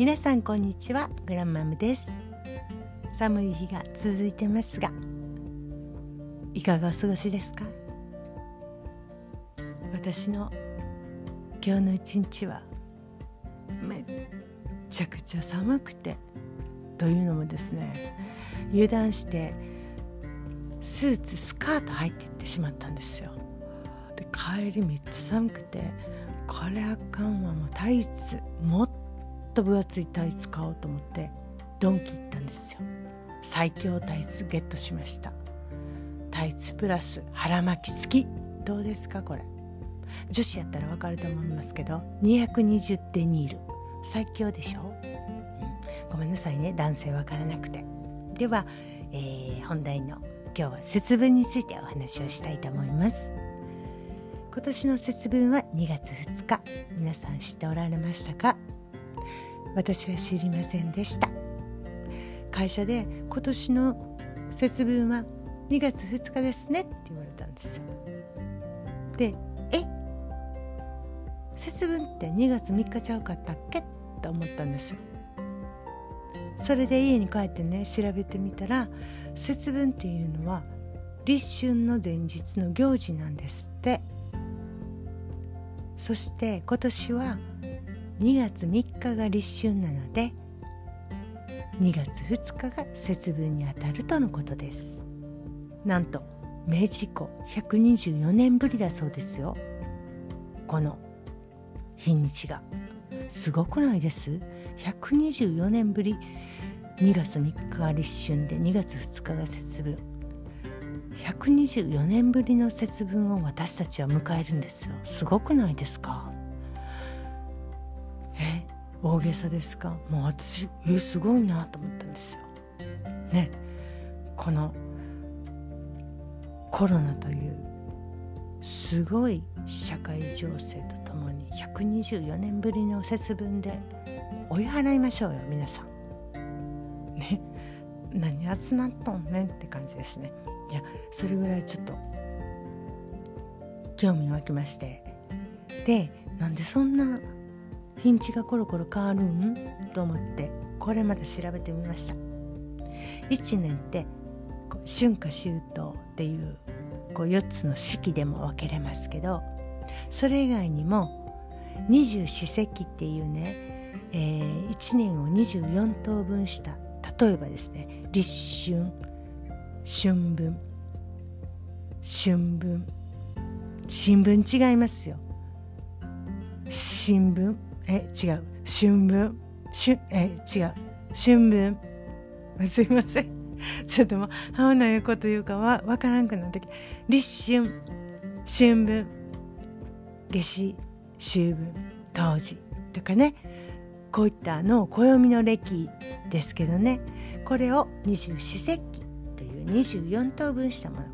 皆さんこんにちはグランマムです。寒い日が続いてますがいかがお過ごしですか？私の今日の一日はめっちゃくちゃ寒くてというのもですね油断してスーツスカート入っていってしまったんですよ。で帰りめっちゃ寒くてこれあかんわもうタイツもっと分厚いタイツ買おうと思ってドンキ行ったんですよ。最強タイツゲットしました。タイツプラス腹巻き付き。どうですかこれ。女子やったらわかると思いますけど220デニール。最強でしょ、う、ごめんなさいね。男性わからなくて。では、えー、本題の今日は節分についてお話をしたいと思います。今年の節分は2月2日。皆さん知っておられましたか？私は知りませんでした。会社で今年の節分は2月2日ですねって言われたんです。よでえ？節分って2月3日ちゃうかったっけ？と思ったんです。それで家に帰ってね調べてみたら節分っていうのは立春の前日の行事なんですって。そして今年は2月3日が立春なので2月2日が節分にあたるとのことです。なんと明治以降124年ぶりだそうですよ。この日にちがすごくないです？124年ぶり。2月3日が立春で2月2日が節分。124年ぶりの節分を私たちは迎えるんですよ。すごくないですか？大げさですか？もう私えすごいなと思ったんですよ。ね。このコロナというすごい社会情勢とともに124年ぶりの節分で追い払いましょうよ皆さん。ね。何集まっとんねんって感じですね。いやそれぐらいちょっと興味湧きまして。でなんでそんな日にちがコロコロ変わるん？と思ってこれまで調べてみました。1年って春夏秋冬っていうこう4つの四季でも分けれますけどそれ以外にも二十四節気っていうね、えー、1年を24等分した例えばですね立春春分春分新聞違いますよ。新聞。え違う。春分。春え違う。春分。すいません。ちょっともううないうこと言うかは分からんくなってき立春。春分。夏至。秋分。冬至。とかね。こういったの暦の暦ですけどね。これを二十四節気という24等分したもの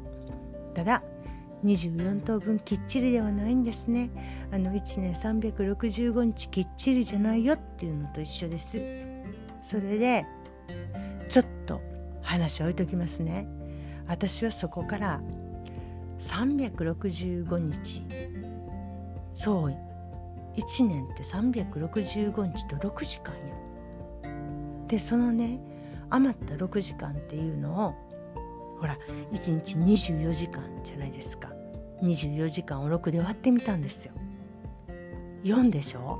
ただ24等分きっちりではないんですね。あの1年365日きっちりじゃないよっていうのと一緒です。それでちょっと話置いときますね。私はそこから365日そう1年って365日と6時間よ。でそのね余った6時間っていうのをほら1日24時間じゃないですか。24時間を6で割ってみたんですよ。4でしょ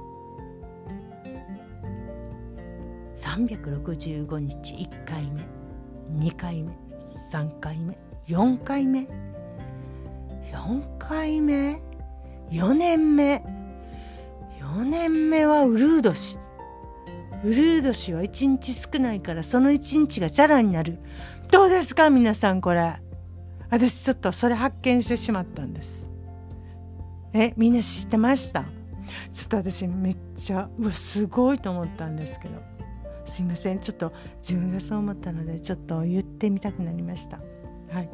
？365日1回目2回目3回目4回目4回目4年目4年目はウルー年ウルー年は1日少ないからその1日がチャラになる。どうですか？皆さんこれ。私ちょっとそれ発見してしまったんです。えみんな知ってました？ちょっと私めっちゃうわすごいと思ったんですけど。すいません。ちょっと自分がそう思ったのでちょっと言ってみたくなりました。はい。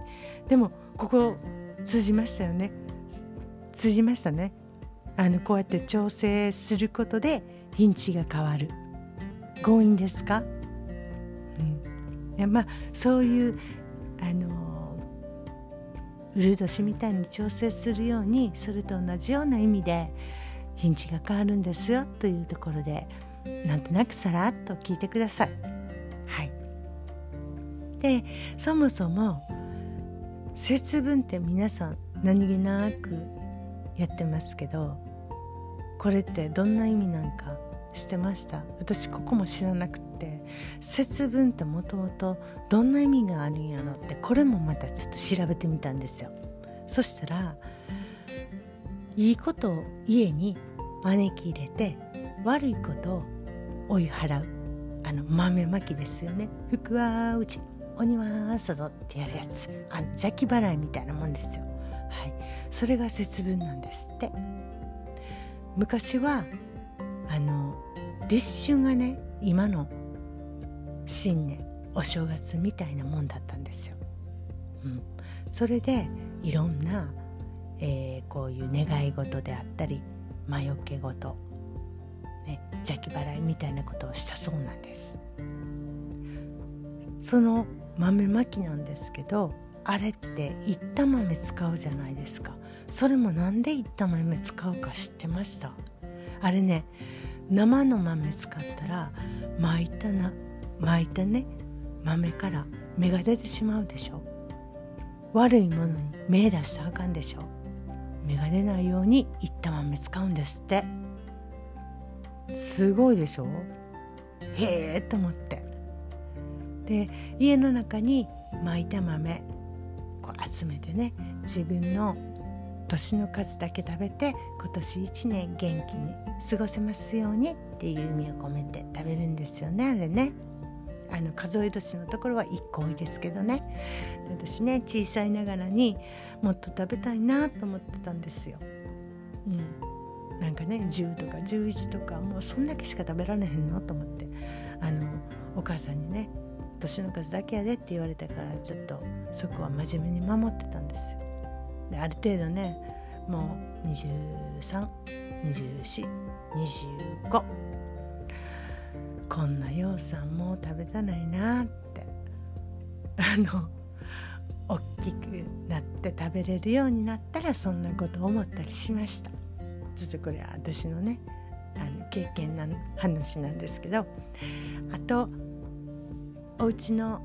でもここ通じましたよね。通じましたね。あのこうやって調整することで日にちが変わる。強引ですか、うん、いやまあそういうあのウル年みたいに調整するようにそれと同じような意味で日にちが変わるんですよというところでなんとなくさらっと聞いてください。はい、でそもそも節分って皆さん何気なくやってますけどこれってどんな意味なんかしてました？私ここも知らなくって節分ってもともとどんな意味があるんやろってこれもまたちょっと調べてみたんですよ。そしたらいいことを家に招き入れて悪いことを追い払う。あの豆まきですよね福は内鬼は外ってやるやつ。あの邪気払いみたいなもんですよ。はい。それが節分なんですって。昔はあの立春がね今の新年お正月みたいなもんだったんですよ。うん、それでいろんな、えー、こういう願い事であったり魔除け事、ね、邪気払いみたいなことをしたそうなんです。その豆まきなんですけどあれっていった豆使うじゃないですかそれもなんでいった豆使うか知ってました？あれね生の豆使ったら巻いたな巻いたね豆から芽が出てしまうでしょ。悪いものに芽出したらあかんでしょ。芽が出ないようにいった豆使うんですって。すごいでしょ。へえと思って。で家の中に巻いた豆こう集めてね自分の年の数だけ食べて今年1年元気に過ごせますようにっていう意味を込めて食べるんですよねあれね。あの数え年のところは1個多いですけどね私ね小さいながらにもっと食べたいなと思ってたんですよ。うん、なんかね10とか11とかもうそんだけしか食べられへんのと思ってあのお母さんにね年の数だけやでって言われたからちょっとそこは真面目に守ってたんですよ。である程度ねもう232425こんなようさんもう食べたないなって。あの大きくなって食べれるようになったらそんなこと思ったりしました。ちょっとこれは私のねあの経験な話なんですけど。あとお家の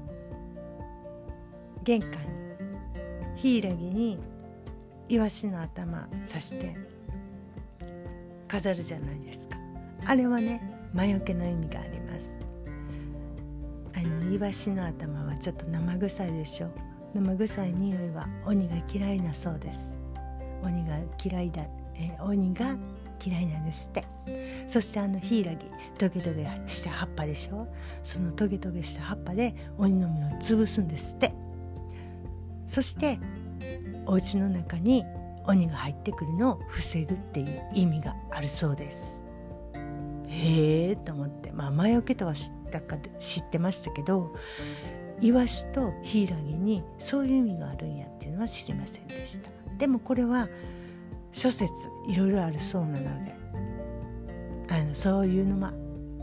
玄関に柊にイワシの頭刺して飾るじゃないですか。あれはね魔除けの意味があります。あのイワシの頭はちょっと生臭いでしょ。生臭い匂いは鬼が嫌いなそうです。鬼が嫌いだ、え鬼が嫌いなんですって。そしてあのヒイラギトゲトゲした葉っぱでしょ。そのトゲトゲした葉っぱで鬼の実を潰すんですって。そしてお家の中に鬼が入ってくるのを防ぐっていう意味があるそうです。へえと思ってまあ魔除けとは知ったか知ってましたけどイワシとヒイラギにそういう意味があるんやっていうのは知りませんでした。でもこれは諸説いろいろあるそうなのであのそういうのも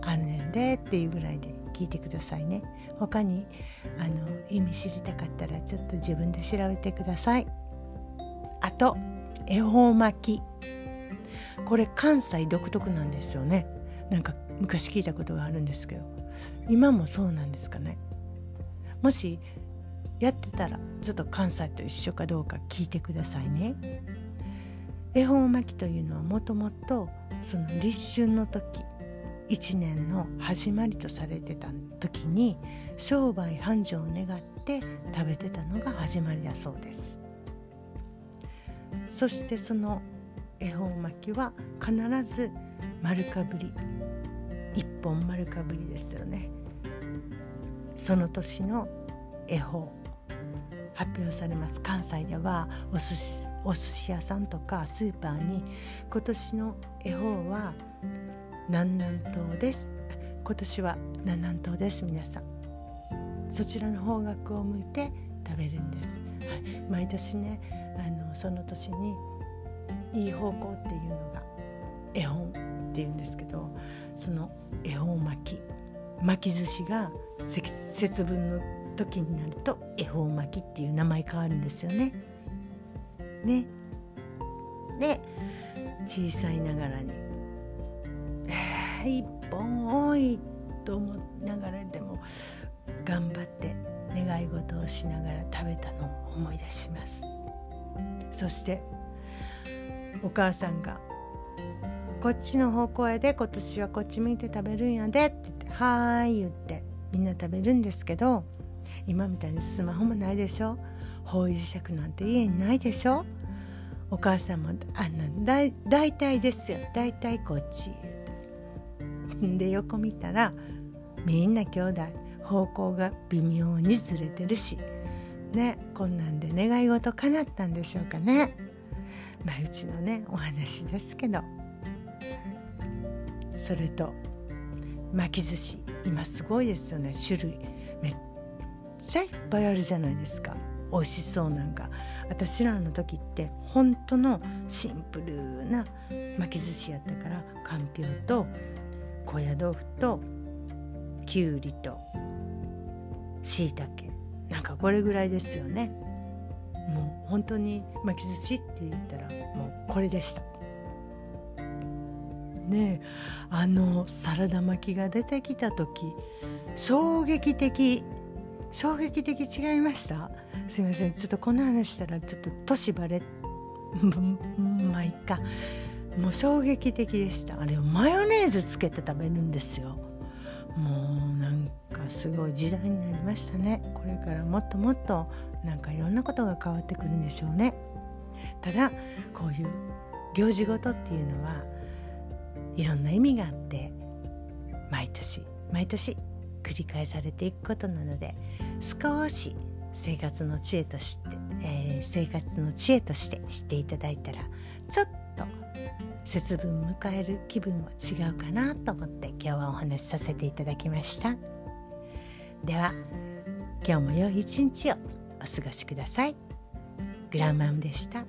あるねんでっていうぐらいで聞いてくださいね。他にあの意味知りたかったらちょっと自分で調べてください。あと恵方巻き。これ関西独特なんですよね。なんか昔聞いたことがあるんですけど今もそうなんですかね？もしやってたらちょっと関西と一緒かどうか聞いてくださいね。恵方巻きというのはもともとその立春の時一年の始まりとされてた時に商売繁盛を願って食べてたのが始まりだそうです。そしてその恵方巻きは必ず丸かぶり一本丸かぶりですよね。その年の恵方発表されます。関西ではお寿司お寿司屋さんとかスーパーに今年の恵方は南南東です。今年は南南東です皆さん。そちらの方角を向いて食べるんです、はい、毎年ねあのその年にいい方向っていうのが絵本っていうんですけどその絵本巻き巻き寿司が節分の時になると恵方巻きっていう名前変わるんですよね。ね。で小さいながらに、一本多いと思いながらでも頑張って願い事をしながら食べたのを思い出しますそしてお母さんが「こっちの方向へで今年はこっち向いて食べるんやで」って言って「はーい」言ってみんな食べるんですけど今みたいにスマホもないでしょ？方位磁石なんて家にないでしょ？お母さんもあんなだ大体ですよ。大体こっちで横見たらみんな兄弟方向が微妙にずれてるし。ねこんなんで願い事叶ったんでしょうかね。うちのねお話ですけど。それと巻き寿司今すごいですよね。種類めっちゃいっぱいあるじゃないですか。美味しそうなんか。私らの時って本当のシンプルな巻き寿司やったからかんぴょうと高野豆腐ときゅうりとしいたけなんかこれぐらいですよね。もう本当に巻き寿司って言ったらもうこれでした。ねあのサラダ巻きが出てきた時衝撃的衝撃的違いました？すいませんちょっとこの話したらちょっと年バレまあいっか。もう衝撃的でした。あれをマヨネーズつけて食べるんですよ。もうなんかすごい時代になりましたね。これからもっともっとなんかいろんなことが変わってくるんでしょうね。ただこういう行事ごとっていうのはいろんな意味があって毎年毎年繰り返されていくことなので少し生活の知恵として、えー、生活の知恵として知っていただいたらちょっ節分迎える気分は違うかなと思って今日はお話しさせていただきましたでは今日も良い一日をお過ごしくださいグランマムでした。